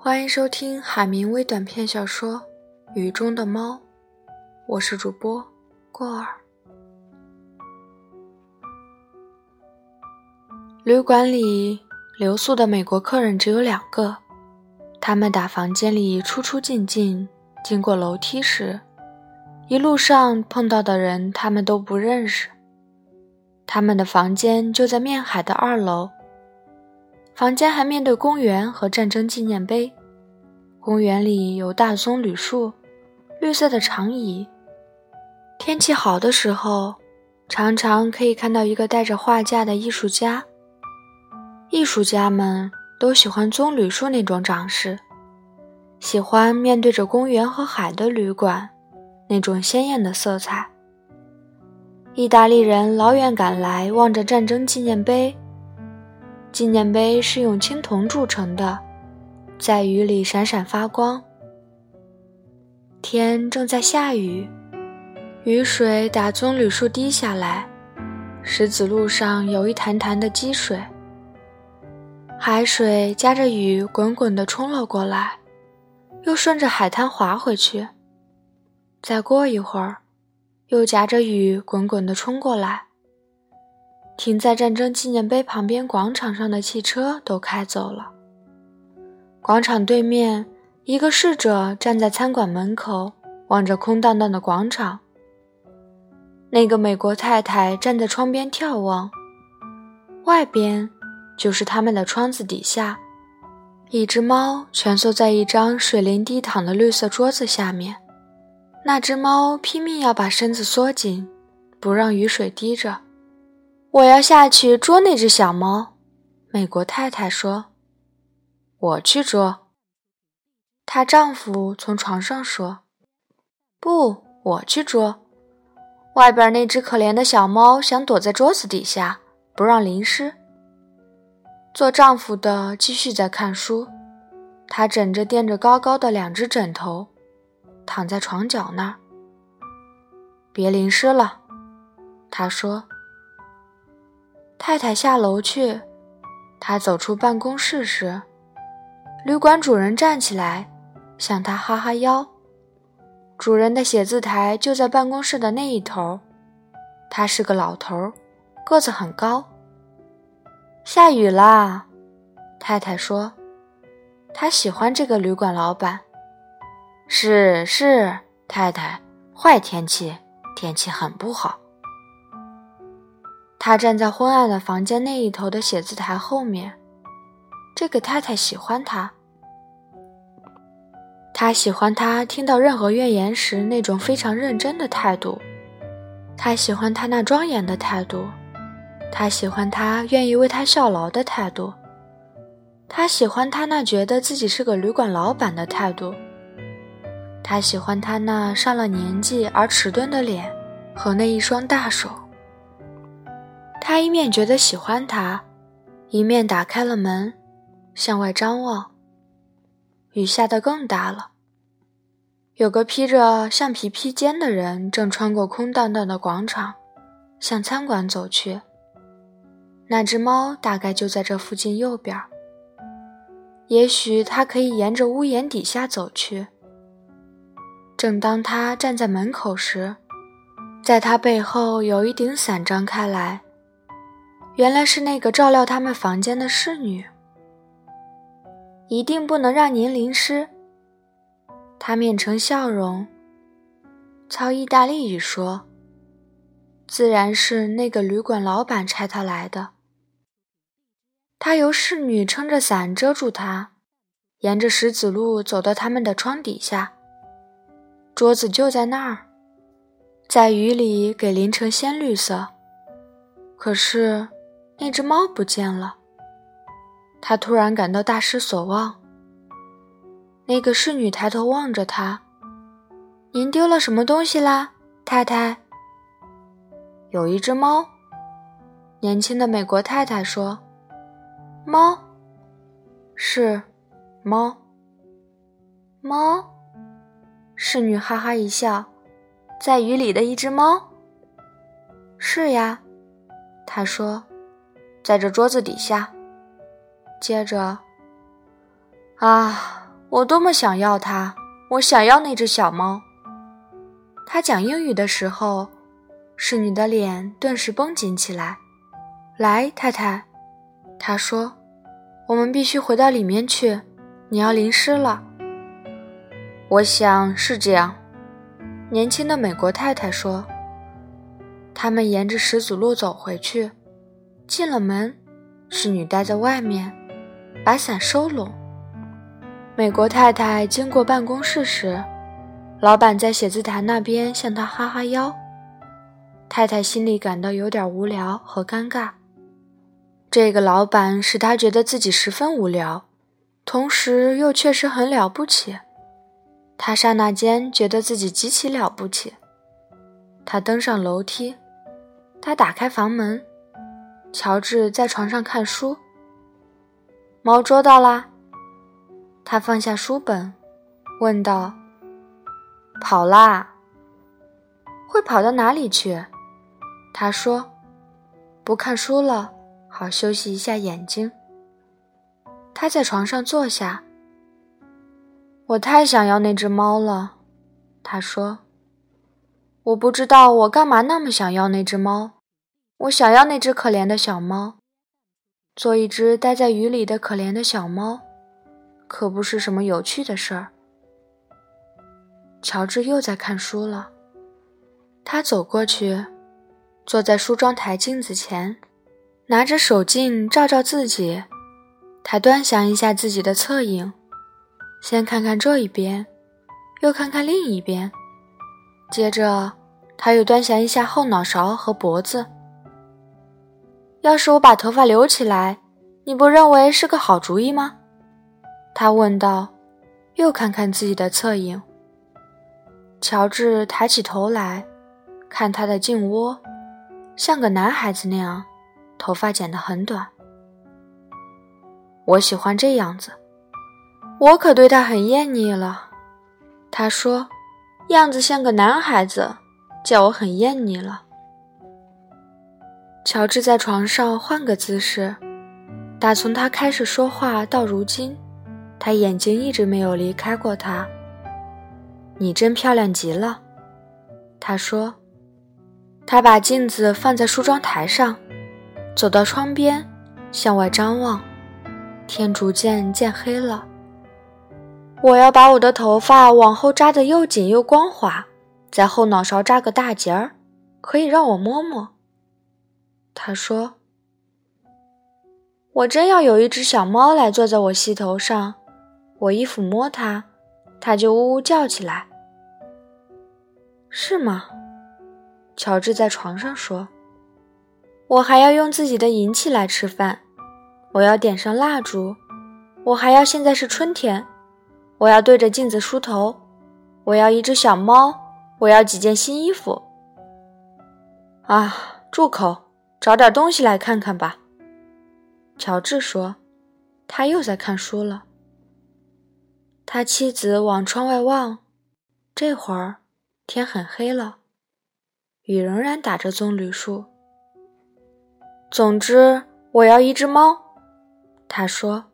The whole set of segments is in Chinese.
欢迎收听海明威短篇小说《雨中的猫》，我是主播过儿。旅馆里留宿的美国客人只有两个，他们打房间里出出进进，经过楼梯时，一路上碰到的人他们都不认识。他们的房间就在面海的二楼，房间还面对公园和战争纪念碑。公园里有大棕榈树，绿色的长椅。天气好的时候，常常可以看到一个带着画架的艺术家。艺术家们都喜欢棕榈树那种长势，喜欢面对着公园和海的旅馆那种鲜艳的色彩。意大利人老远赶来，望着战争纪念碑。纪念碑是用青铜铸成的。在雨里闪闪发光。天正在下雨，雨水打棕榈树滴下来，石子路上有一潭潭的积水。海水夹着雨滚滚地冲了过来，又顺着海滩滑回去。再过一会儿，又夹着雨滚滚地冲过来。停在战争纪念碑旁边广场上的汽车都开走了。广场对面，一个侍者站在餐馆门口，望着空荡荡的广场。那个美国太太站在窗边眺望，外边就是他们的窗子底下，一只猫蜷缩在一张水灵地毯的绿色桌子下面。那只猫拼命要把身子缩紧，不让雨水滴着。我要下去捉那只小猫，美国太太说。我去捉。她丈夫从床上说：“不，我去捉。外边那只可怜的小猫想躲在桌子底下，不让淋湿。”做丈夫的继续在看书，他枕着垫着高高的两只枕头，躺在床角那儿。别淋湿了，他说。太太下楼去，他走出办公室时。旅馆主人站起来，向他哈哈腰。主人的写字台就在办公室的那一头。他是个老头，个子很高。下雨啦，太太说。他喜欢这个旅馆老板。是是，太太，坏天气，天气很不好。他站在昏暗的房间那一头的写字台后面。这个太太喜欢他，他喜欢他听到任何怨言时那种非常认真的态度，他喜欢他那庄严的态度，他喜欢他愿意为他效劳的态度，他喜欢他那觉得自己是个旅馆老板的态度，他喜欢他那上了年纪而迟钝的脸和那一双大手。他一面觉得喜欢他，一面打开了门。向外张望，雨下得更大了。有个披着橡皮披肩的人正穿过空荡荡的广场，向餐馆走去。那只猫大概就在这附近右边。也许它可以沿着屋檐底下走去。正当他站在门口时，在他背后有一顶伞张开来，原来是那个照料他们房间的侍女。一定不能让您淋湿。他面呈笑容，操意大利语说：“自然是那个旅馆老板差他来的。”他由侍女撑着伞遮住他，沿着石子路走到他们的窗底下。桌子就在那儿，在雨里给淋成鲜绿色。可是那只猫不见了。他突然感到大失所望。那个侍女抬头望着他：“您丢了什么东西啦，太太？”有一只猫。年轻的美国太太说：“猫，是猫。”猫。侍女哈哈一笑：“在雨里的一只猫。”是呀，他说：“在这桌子底下。”接着，啊，我多么想要它！我想要那只小猫。他讲英语的时候，侍女的脸顿时绷紧起来。来，太太，他说：“我们必须回到里面去，你要淋湿了。”我想是这样。年轻的美国太太说。他们沿着石子路走回去，进了门，侍女待在外面，把伞收拢。美国太太经过办公室时，老板在写字台那边向她哈哈腰。太太心里感到有点无聊和尴尬。这个老板使她觉得自己十分无聊，同时又确实很了不起。他刹那间觉得自己极其了不起。他登上楼梯。他打开房门，乔治在床上看书。猫捉到啦。他放下书本，问道：“跑啦？会跑到哪里去？”他说：“不看书了，好休息一下眼睛。”他在床上坐下。我太想要那只猫了，他说。我不知道我干嘛那么想要那只猫。我想要那只可怜的小猫。做一只待在雨里的可怜的小猫，可不是什么有趣的事儿。乔治又在看书了。他走过去，坐在梳妆台镜子前，拿着手镜照照自己。他端详一下自己的侧影，先看看这一边，又看看另一边，接着。他又端详一下后脑勺和脖子。要是我把头发留起来，你不认为是个好主意吗？他问道，又看看自己的侧影。乔治抬起头来，看他的颈窝，像个男孩子那样，头发剪得很短。我喜欢这样子，我可对他很厌腻了。他说，样子像个男孩子。叫我很厌腻了。乔治在床上换个姿势，打从他开始说话到如今，他眼睛一直没有离开过他。你真漂亮极了，他说。他把镜子放在梳妆台上，走到窗边，向外张望。天逐渐渐黑了。我要把我的头发往后扎得又紧又光滑。在后脑勺扎个大结儿，可以让我摸摸。他说：“我真要有一只小猫来坐在我膝头上，我一抚摸它，它就呜呜叫起来。”是吗？乔治在床上说：“我还要用自己的银器来吃饭，我要点上蜡烛，我还要现在是春天，我要对着镜子梳头，我要一只小猫。”我要几件新衣服。啊，住口！找点东西来看看吧。乔治说，他又在看书了。他妻子往窗外望，这会儿天很黑了，雨仍然打着棕榈树。总之，我要一只猫。他说：“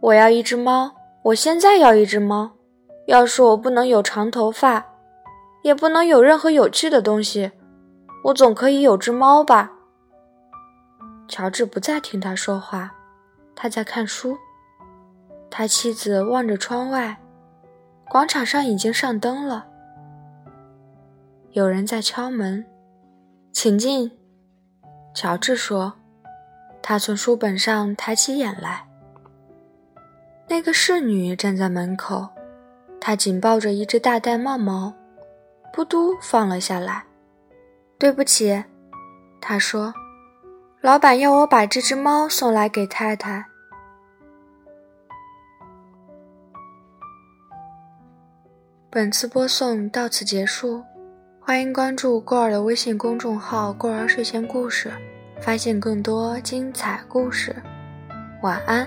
我要一只猫，我现在要一只猫。要是我不能有长头发。”也不能有任何有趣的东西，我总可以有只猫吧。乔治不再听他说话，他在看书。他妻子望着窗外，广场上已经上灯了。有人在敲门，请进。乔治说。他从书本上抬起眼来。那个侍女站在门口，她紧抱着一只大玳瑁猫。噗嘟，放了下来。对不起，她说：“老板要我把这只猫送来给太太。”本次播送到此结束，欢迎关注过儿的微信公众号“过儿睡前故事”，发现更多精彩故事。晚安。